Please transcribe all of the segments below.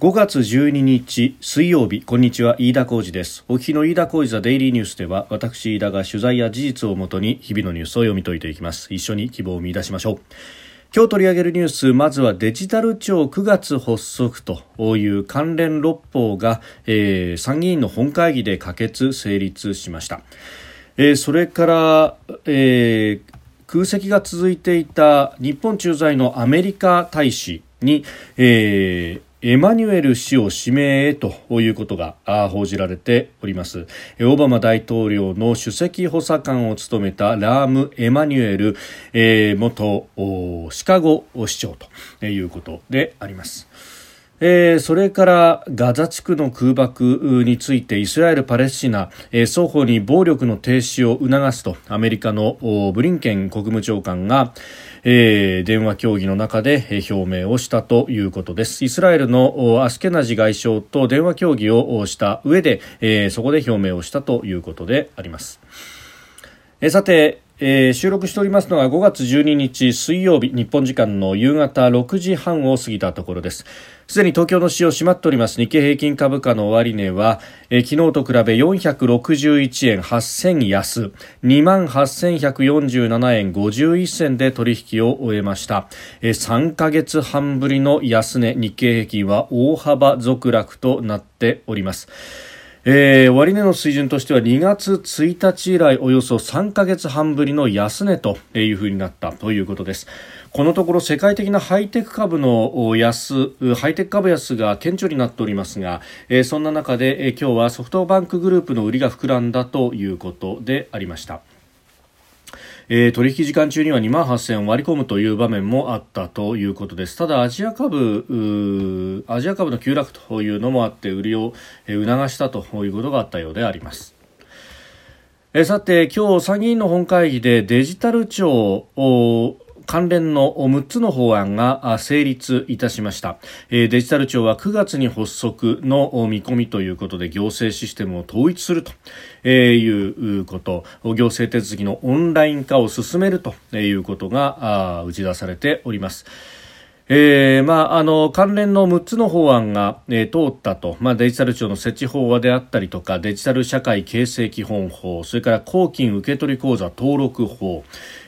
5月12日水曜日こんにちは飯田浩二です。お聞きの飯田浩二ザデイリーニュースでは私飯田が取材や事実をもとに日々のニュースを読み解いていきます。一緒に希望を見出しましょう。今日取り上げるニュースまずはデジタル庁9月発足という関連6法が、えー、参議院の本会議で可決成立しました、えー、それから、えー、空席が続いていた日本駐在のアメリカ大使に、えーエマニュエル氏を指名へということが報じられております。オバマ大統領の首席補佐官を務めたラーム・エマニュエル、元シカゴ市長ということであります、それからガザ地区の空爆についてイスラエル・パレスチナ、双方に暴力の停止を促すとアメリカのブリンケン国務長官が、えー、電話協議の中で表明をしたということです。イスラエルのアスケナジ外相と電話協議をした上で、えー、そこで表明をしたということであります、え、さてえー、収録しておりますのは5月12日水曜日日本時間の夕方6時半を過ぎたところです。すでに東京の市場閉まっております。日経平均株価の終値は、えー、昨日と比べ461円8000安。2万8147円51銭で取引を終えました、えー、3ヶ月半ぶりの安値。日経平均は大幅続落となっております。えー、終値の水準としては2月1日以来およそ3ヶ月半ぶりの安値というふうになったということです。このところ世界的なハイテク株の安ハイテク株安が顕著になっておりますが、えー、そんな中で、えー、今日はソフトバンクグループの売りが膨らんだということでありました。えー、取引時間中には2万8000円割り込むという場面もあったということです。ただアジア株アジア株の急落というのもあって売りを、促したということがあったようであります。えさて今日参議院の本会議でデジタル庁関連の6つの法案が成立いたしました。デジタル庁は9月に発足の見込みということで行政システムを統一するということ。行政手続きのオンライン化を進めるということが打ち出されております。えーまあ、あの関連の6つの法案が、えー、通ったと、まあ、デジタル庁の設置法案であったりとかデジタル社会形成基本法それから公金受取口座登録法、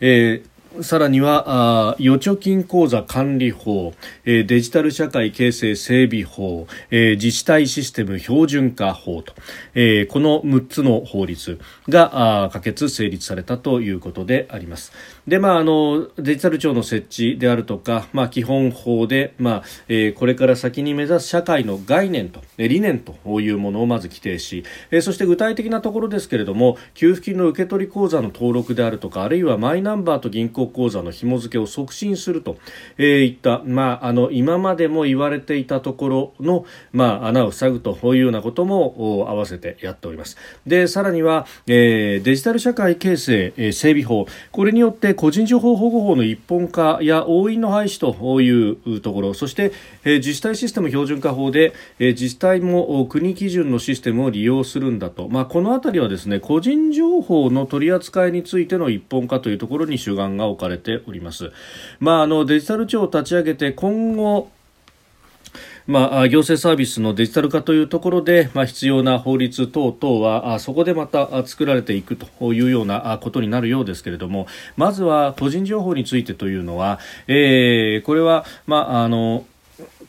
えーさらにはあ預貯金口座管理法、えー、デジタル社会形成整備法、えー、自治体システム標準化法と、えー、この6つの法律が可決成立されたということであります。で、まあ、あのデジタル庁の設置であるとか、まあ、基本法で、まあえー、これから先に目指す社会の概念とえ理念というものをまず規定し、えー、そして具体的なところですけれども給付金の受け取り口座の登録であるとかあるいはマイナンバーと銀行口座の紐付けを促進すると、えー、いった、まあ、あの今までも言われていたところの、まあ、穴を塞ぐというようなこともお合わせてやっております。でさらには、えー、デジタル社会形成、えー、整備法。これによって個人情報保護法の一本化や押印の廃止というところそして、え、自治体システム標準化法で、え、自治体も国基準のシステムを利用するんだと、まあ、この辺りはですね個人情報の取り扱いについての一本化というところに主眼が置かれております。まあ、あのデジタル庁を立ち上げて今後まあ、行政サービスのデジタル化というところで、まあ、必要な法律等々はそこでまた作られていくというようなことになるようですけれどもまずは個人情報についてというのは、えー、これは、まあ、あの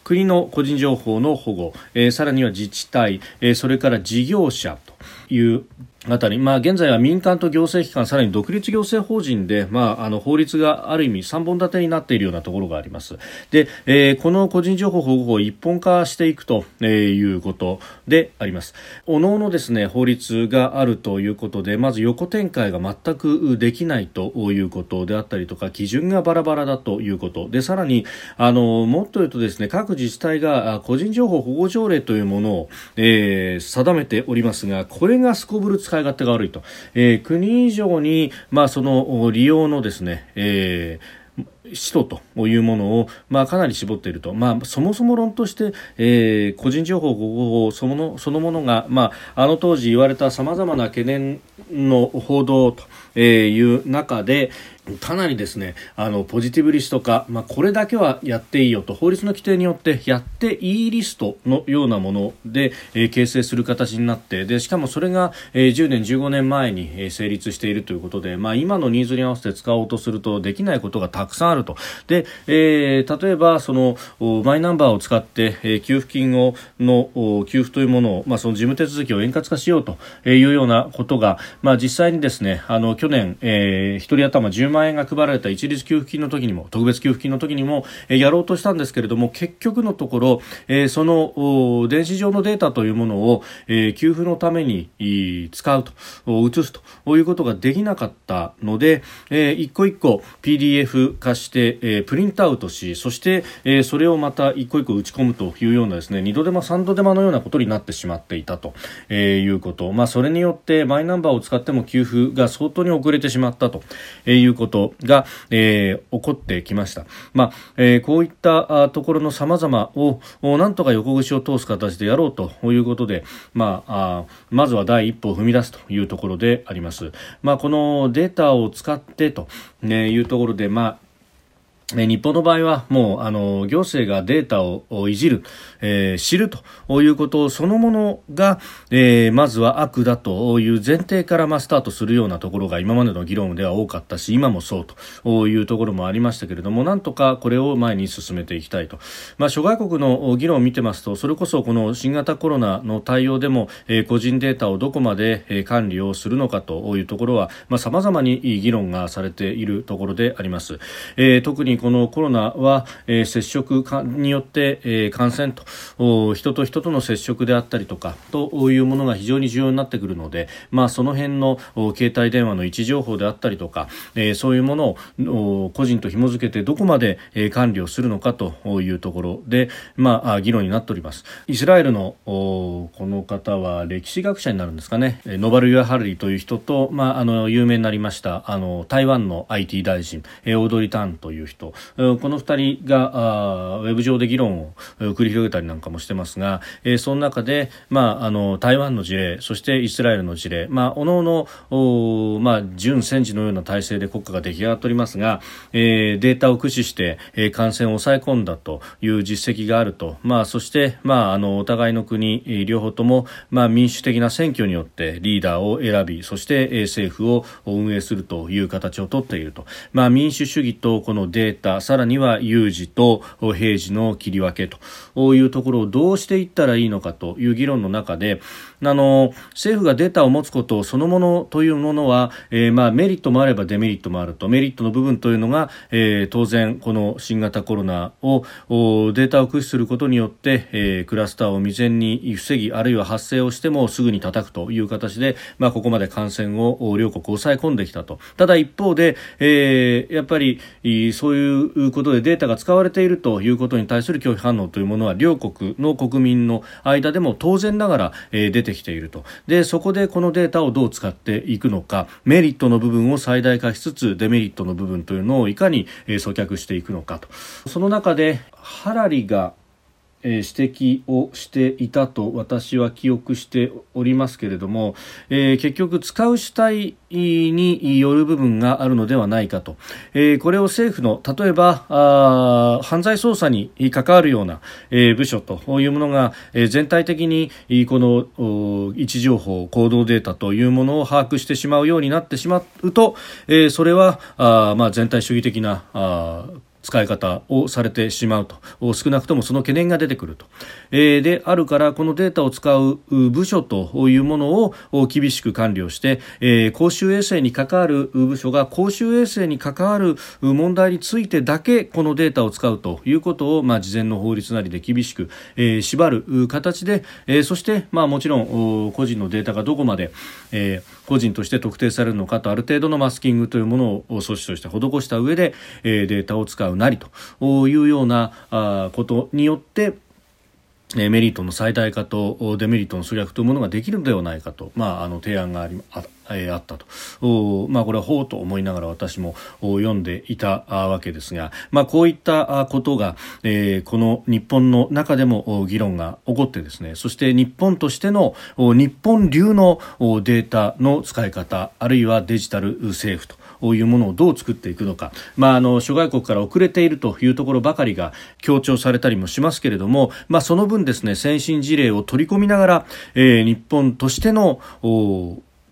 国の個人情報の保護、えー、さらには自治体、えー、それから事業者というあたり、まあ、現在は民間と行政機関、さらに独立行政法人で、まあ、あの法律がある意味3本立てになっているようなところがあります。で、えー、この個人情報保護法を一本化していくということであります。おのおのですね、法律があるということで、まず横展開が全くできないということであったりとか、基準がバラバラだということ。で、さらに、あの、もっと言うとですね、各自治体が個人情報保護条例というものを、えー、定めておりますが、これがすこぶる使使い勝手が悪いと、えー、国以上に、まあ、その利用のですね、えー使途というものを、まあ、かなり絞っていると、まあ、そもそも論として、えー、個人情報保護法そのそのものが、まあ、あの当時言われたさまざまな懸念の報道という中で、かなりですねあのポジティブリスト化、まあ、これだけはやっていいよと法律の規定によってやっていいリストのようなもので、えー、形成する形になってでしかもそれが、えー、10年、15年前に、えー、成立しているということで、まあ、今のニーズに合わせて使おうとするとできないことがたくさんあると。で、えー、例えばそのマイナンバーを使って、えー、給付金をの給付というものを、まあ、その事務手続きを円滑化しようというようなことが、まあ、実際にですねあの去年、えー、1人頭10万円が配られた一律給付金の時にも特別給付金の時にも、えー、やろうとしたんですけれども結局のところ、えー、その電子上のデータというものを、えー、給付のために使うと移すということができなかったので、えー、一個一個 PDF 化して、えー、プリントアウトしそして、えー、それをまた一個一個打ち込むというようなですね二度手間三度手間のようなことになってしまっていたと、えー、いうこと、まあ、それによってマイナンバーを使っても給付が相当に遅れてしまったということ。ことが、えー、起こってきました。まあえー、こういったところの様々をなんとか横串を通す形でやろうということで、まあ、あまずは第一歩を踏み出すというところであります。まあ、このデータを使ってと、ね、いうところで、まあ日本の場合はもうあの行政がデータをいじる、えー、知るということそのものが、えー、まずは悪だという前提からまスタートするようなところが今までの議論では多かったし今もそうというところもありましたけれどもなんとかこれを前に進めていきたいと、まあ、諸外国の議論を見てますとそれこそこの新型コロナの対応でも、えー、個人データをどこまで、管理をするのかというところはさまざ、まに議論がされているところであります。えー、特にこのコロナは、えー、接触によって、えー、感染と人と人との接触であったりとかというものが非常に重要になってくるので、まあ、その辺の携帯電話の位置情報であったりとか、えー、そういうものを個人と紐付けてどこまで、えー、管理をするのかというところで、まあ、議論になっております。イスラエルのこの方は歴史学者になるんですかね。ノバル・ユア・ハルリという人と、まあ、あの有名になりましたあの台湾の IT 大臣、え、オードリー・タンという人この2人がウェブ上で議論を繰り広げたりなんかもしてますが、その中で、まあ、あの台湾の事例そしてイスラエルの事例、まあ、おのおの、まあ、準戦時のような体制で国家が出来上がっておりますが、え、データを駆使して、え、感染を抑え込んだという実績があると、まあ、そして、まあ、あのお互いの国両方とも、まあ、民主的な選挙によってリーダーを選びそして、え、政府を運営するという形をとっていると、まあ、民主主義とこのデータさらには有事と平時の切り分けと。いうところをどうしていったらいいのかという議論の中であの政府がデータを持つことそのものというものは、えー、まあ、メリットもあればデメリットもあると。メリットの部分というのが、えー、当然この新型コロナをデータを駆使することによって、えー、クラスターを未然に防ぎあるいは発生をしてもすぐに叩くという形で、まあ、ここまで感染を両国抑え込んできたと。ただ一方で、えやっぱりそういうことでデータが使われているということに対する拒否反応というものは両国の国民の間でも当然ながら、えー、出てきていると。でそこでこのデータをどう使っていくのかメリットの部分を最大化しつつデメリットの部分というのをいかに、えー、阻却していくのかと。その中でハラリがえ指摘をしていたと私は記憶しておりますけれども、えー、結局使う主体による部分があるのではないかと、えー、これを政府の例えばあ犯罪捜査に関わるような、えー、部署というものが、えー、全体的にこの位置情報行動データというものを把握してしまうようになってしまうと、えー、それはあ、まあ、全体主義的なあ使い方をされてしまうと。少なくともその懸念が出てくると、えー、であるからこのデータを使う部署というものを厳しく管理をして、えー、公衆衛生に関わる部署が公衆衛生に関わる問題についてだけこのデータを使うということを、まあ、事前の法律なりで厳しく、えー、縛る形で、えー、そして、まあ、もちろん個人のデータがどこまで、えー、個人として特定されるのかとある程度のマスキングというものを措置として施した上で、えー、データを使う。なりというようなことによってメリットの最大化とデメリットの粗略というものができるのではないかと、まあ、あの提案がありあえあったと、まあ、これはほうと思いながら私も読んでいたわけですが、まあ、こういったことが、えー、この日本の中でも議論が起こってですねそして日本としての日本流のデータの使い方あるいはデジタル政府というものをどう作っていくのか、まあ、あの諸外国から遅れているというところばかりが強調されたりもしますけれども、まあ、その分ですね先進事例を取り込みながら、えー、日本としての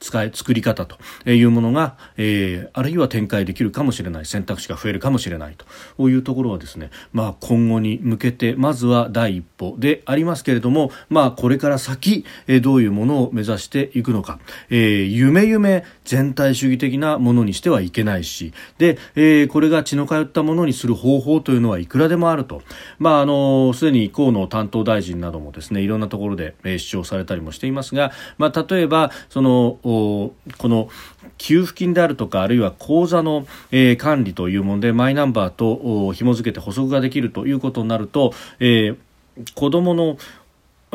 使い作り方というものが、えー、あるいは展開できるかもしれない選択肢が増えるかもしれないと。いうところはですね、まあ、今後に向けてまずは第一歩でありますけれども、まあ、これから先、えー、どういうものを目指していくのか、えー、夢夢全体主義的なものにしてはいけないしで、えー、これが血の通ったものにする方法というのはいくらでもあると、まあ、あのすでに河野担当大臣などもですねいろんなところで、えー、主張されたりもしていますが、まあ、例えばそのこの給付金であるとかあるいは口座の、えー、管理というものでマイナンバーと紐付けて補足ができるということになると、えー、子どもの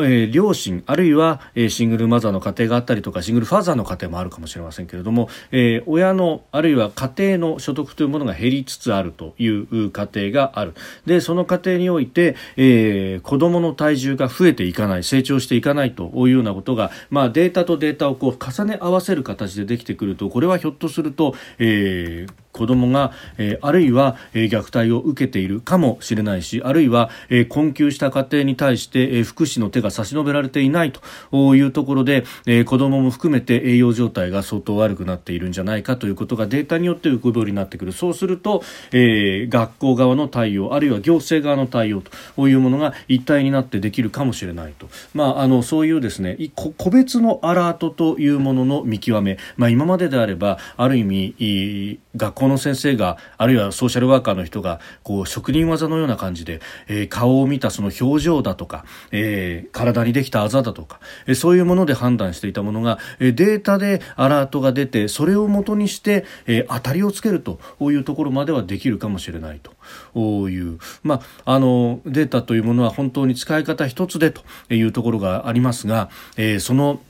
えー、両親あるいは、えー、シングルマザーの家庭があったりとかシングルファーザーの家庭もあるかもしれませんけれども、えー、親のあるいは家庭の所得というものが減りつつあるという家庭がある。でその家庭において、えー、子どもの体重が増えていかない成長していかないというようなことが、まあ、データとデータをこう重ね合わせる形でできてくるとこれはひょっとすると、えー、子どもが、えー、あるいは、えー、虐待を受けているかもしれないしあるいは、えー、困窮した家庭に対して、えー、福祉の手が差し伸べられていないというところで、えー、子ども含めて栄養状態が相当悪くなっているんじゃないかということがデータによって浮く通りになってくる。そうすると、えー、学校側の対応あるいは行政側の対応というものが一体になってできるかもしれないと、まあ、あのそういうですね個別のアラートというものの見極め、まあ、今までであればある意味学校の先生があるいはソーシャルワーカーの人がこう職人技のような感じで、えー、顔を見たその表情だとか、えー、体にできたあざだとか、えー、そういうもので判断していたものが、えー、データでアラートが出てそれをもとにして、えー、当たりをつけるというところまではできるかもしれないと。いう、まあ、あのデータというものは本当に使い方一つでというところがありますが、えー、その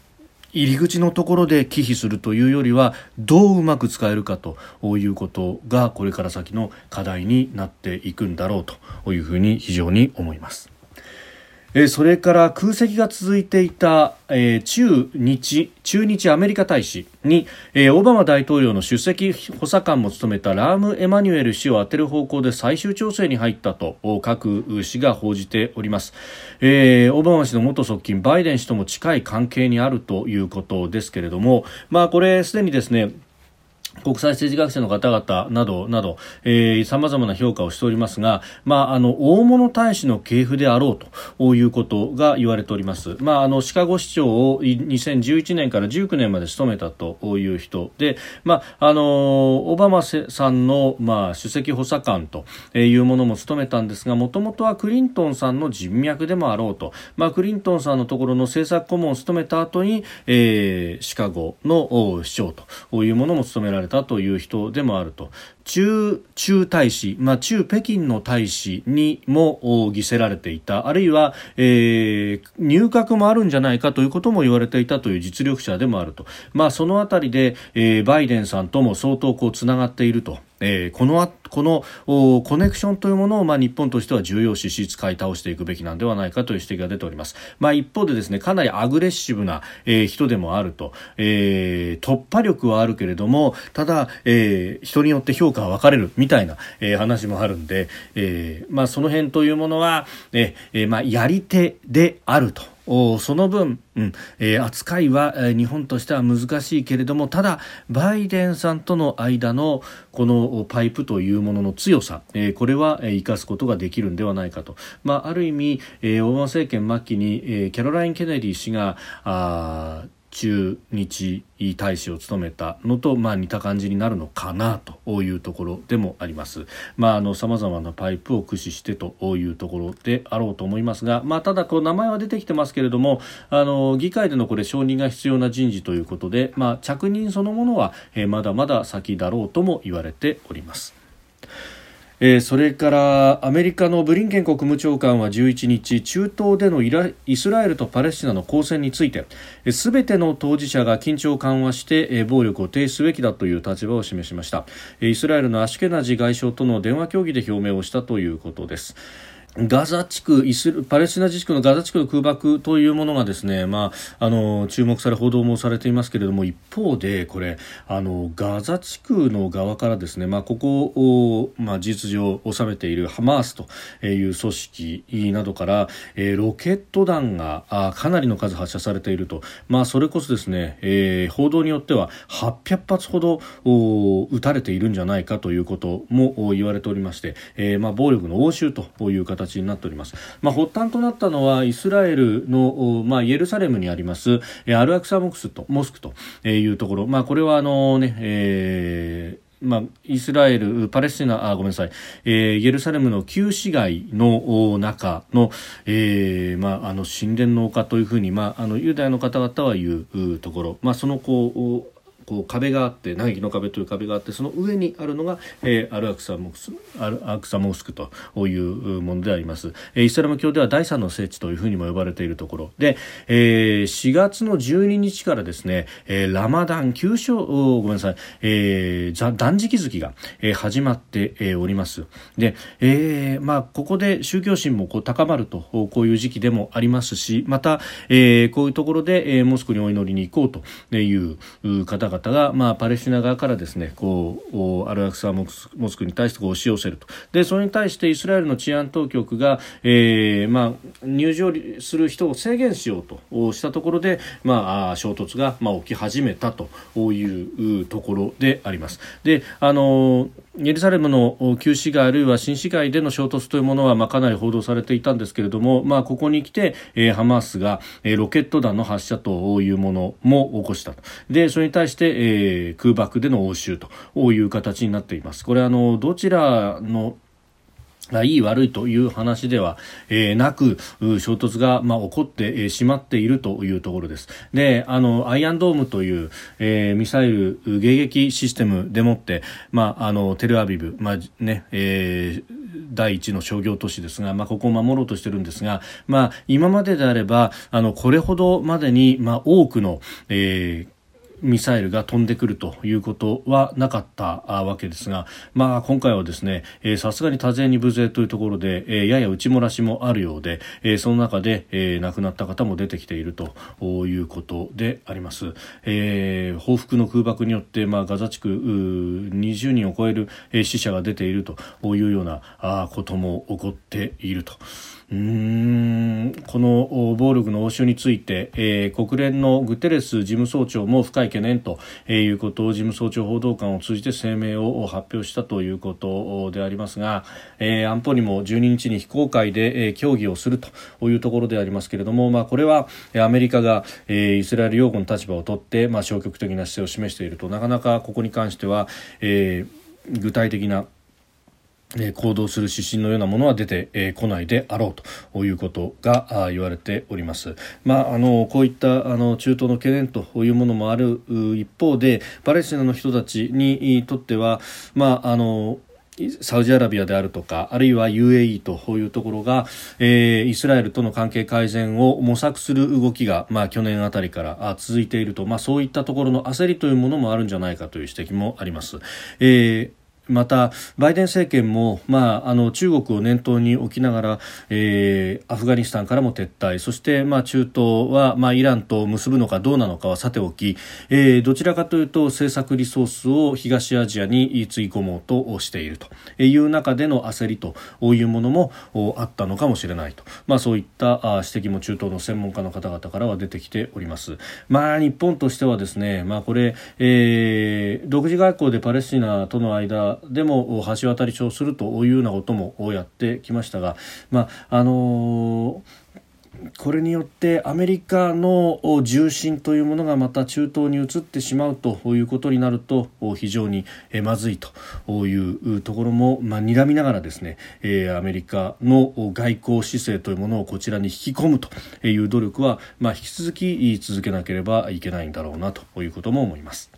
入り口のところで忌避するというよりはどううまく使えるかということがこれから先の課題になっていくんだろうというふうに非常に思います。えそれから空席が続いていた、え中日駐日アメリカ大使に、えオバマ大統領の出席補佐官も務めたラーム・エマニュエル氏を当てる方向で最終調整に入ったと各紙が報じております、えー、オバマ氏の元側近バイデン氏とも近い関係にあるということですけれども、まあ、これすでにですね国際政治学者の方々などなど、えー、様々な評価をしておりますが、まあ、あの、大物大使の系譜であろうということが言われております。まあ、あの、シカゴ市長を2011年から19年まで務めたという人で、まあ、あの、オバマさんの、まあ、首席補佐官というものも務めたんですが、もともとはクリントンさんの人脈でもあろうと、まあ、クリントンさんのところの政策顧問を務めた後に、えー、シカゴの市長というものも務められたという人でもあると。中中大使、まあ、中北京の大使にも偽せられていた。あるいは、えー、入閣もあるんじゃないかということも言われていたという実力者でもあると、まあ、そのあたりで、えー、バイデンさんとも相当こうつながっていると。えー、このあこのコネクションというものを、まあ、日本としては重要視し使い倒していくべきなんではないかという指摘が出ております、まあ、一方でですねかなりアグレッシブな、えー、人でもあると、えー、突破力はあるけれどもただ、えー、人によって評価は分かれるみたいな、えー、話もあるんで、えーまあ、その辺というものは、えーまあ、やり手であると。その分、うんえー、扱いは、えー、日本としては難しいけれどもただバイデンさんとの間のこのパイプというものの強さ、えー、これは、えー、生かすことができるんではないかと、まあ、ある意味、えー、オバマ政権末期に、えー、キャロライン・ケネディ氏があ駐日大使を務めたのと、まあ、似た感じになるのかなというところでもあります。まあ、あの様々なパイプを駆使してというところであろうと思いますが、まあ、ただこう名前は出てきてますけれども、あの議会でのこれ承認が必要な人事ということで、まあ、着任そのものは、えまだまだ先だろうとも言われております。えー、それからアメリカのブリンケン国務長官は11日中東でのイスラエルとパレスチナの交戦についてすべての当事者が緊張を緩和して暴力を停止すべきだという立場を示しました。イスラエルのアシュケナジ外相との電話協議で表明をしたということです。ガザ地区イスパレスチナ自治区のガザ地区の空爆というものがですね、まあ、あの注目され報道もされていますけれども一方でこれあのガザ地区の側からですね、まあ、ここを、まあ、事実上収めているハマースという組織などから、え、ロケット弾があかなりの数発射されていると、まあ、それこそですね、えー、報道によっては800発ほど撃たれているんじゃないかということも言われておりまして、えーまあ、暴力の応酬という形形になっております、まあ、発端となったのはイスラエルの、まあ、イエルサレムにありますアルアクサモクスとモスクというところ、まあ、これはあのね、えーまあ、イスラエル、パレスチナ、あごめんなさい、えー、イエルサレムの旧市街の中の、えーまあ、あの神殿の丘というふうに、まあ、あのユダヤの方々は言うところ、まあ、そのこうこう壁があって嘆きの壁という壁があってその上にあるのが、えー、アルアクサモスアルアクサモスクというものであります、えー、イスラム教では第三の聖地というふうにも呼ばれているところ。で、えー、4月の12日からですね、えー、ラマダン旧正ごめんなさい、えー、断食月が、えー、始まって、えー、おります。で、えー、まあここで宗教心もこう高まるとこういう時期でもありますしまた、えー、こういうところで、えー、モスクにお祈りに行こうという方々方が、まあ、パレスチナ側からですねこうアルアクサモスクに対してこう押し寄せるとでそれに対してイスラエルの治安当局が、えーまあ、入場する人を制限しようとしたところで、まあ、衝突が、まあ、起き始めたというところであります。であのエルサレムの旧市街あるいは新市街での衝突というものは、まあ、かなり報道されていたんですけれども、まあ、ここに来て、えー、ハマースが、えー、ロケット弾の発射というものも起こしたでそれに対して、えー、空爆での応酬という形になっています。これあのどちらのいい悪いという話では、えー、なく衝突が、まあ、起こってしまっているというところです。で、あのアイアンドームという、えー、ミサイル迎撃システムでもって、まあ、あのテルアビブ、まあねえー、第一の商業都市ですが、まあ、ここを守ろうとしてるんですが、まあ、今までであればあのこれほどまでに、まあ、多くの、えーミサイルが飛んでくるということはなかったわけですが、まあ、今回はですねさすがに多勢に無勢というところで、えー、やや内漏らしもあるようで、えー、その中で、えー、亡くなった方も出てきているということであります、えー、報復の空爆によって、まあ、ガザ地区20人を超える死者が出ているというようなことも起こっていると。うんこの暴力の応酬について、えー、国連のグテレス事務総長も深い懸念ということを事務総長報道官を通じて声明を発表したということでありますが、えー、安保にも12日に非公開で、えー、協議をするというところでありますけれども、まあ、これはアメリカが、えー、イスラエル擁護の立場を取って、まあ、消極的な姿勢を示していると。なかなかここに関しては、えー、具体的な行動する指針のようなものは出てこないであろうということが言われております。まあ、あのこういったあの中東の懸念というものもある一方でパレスチナの人たちにとっては、まあ、あのサウジアラビアであるとかあるいは UAE というところが、えー、イスラエルとの関係改善を模索する動きが、まあ、去年あたりから続いていると、まあ、そういったところの焦りというものもあるんじゃないかという指摘もあります。えーまた、バイデン政権も、まあ、あの中国を念頭に置きながら、えー、アフガニスタンからも撤退そして、まあ、中東は、まあ、イランと結ぶのかどうなのかはさておき、えー、どちらかというと政策リソースを東アジアにつぎ込もうとしているという中での焦りというものもあったのかもしれないと、まあ、そういった指摘も中東の専門家の方々からは出てきております。まあ、日本としてはですね、まあ、これ、えー、独自外交でパレスチナとの間でも橋渡りをするというようなこともやってきましたが、まああのこれによってアメリカの重心というものがまた中東に移ってしまうということになると非常にまずいというところも、まあ、睨みながらですねアメリカの外交姿勢というものをこちらに引き込むという努力は、まあ、引き続き続けなければいけないんだろうなということも思います。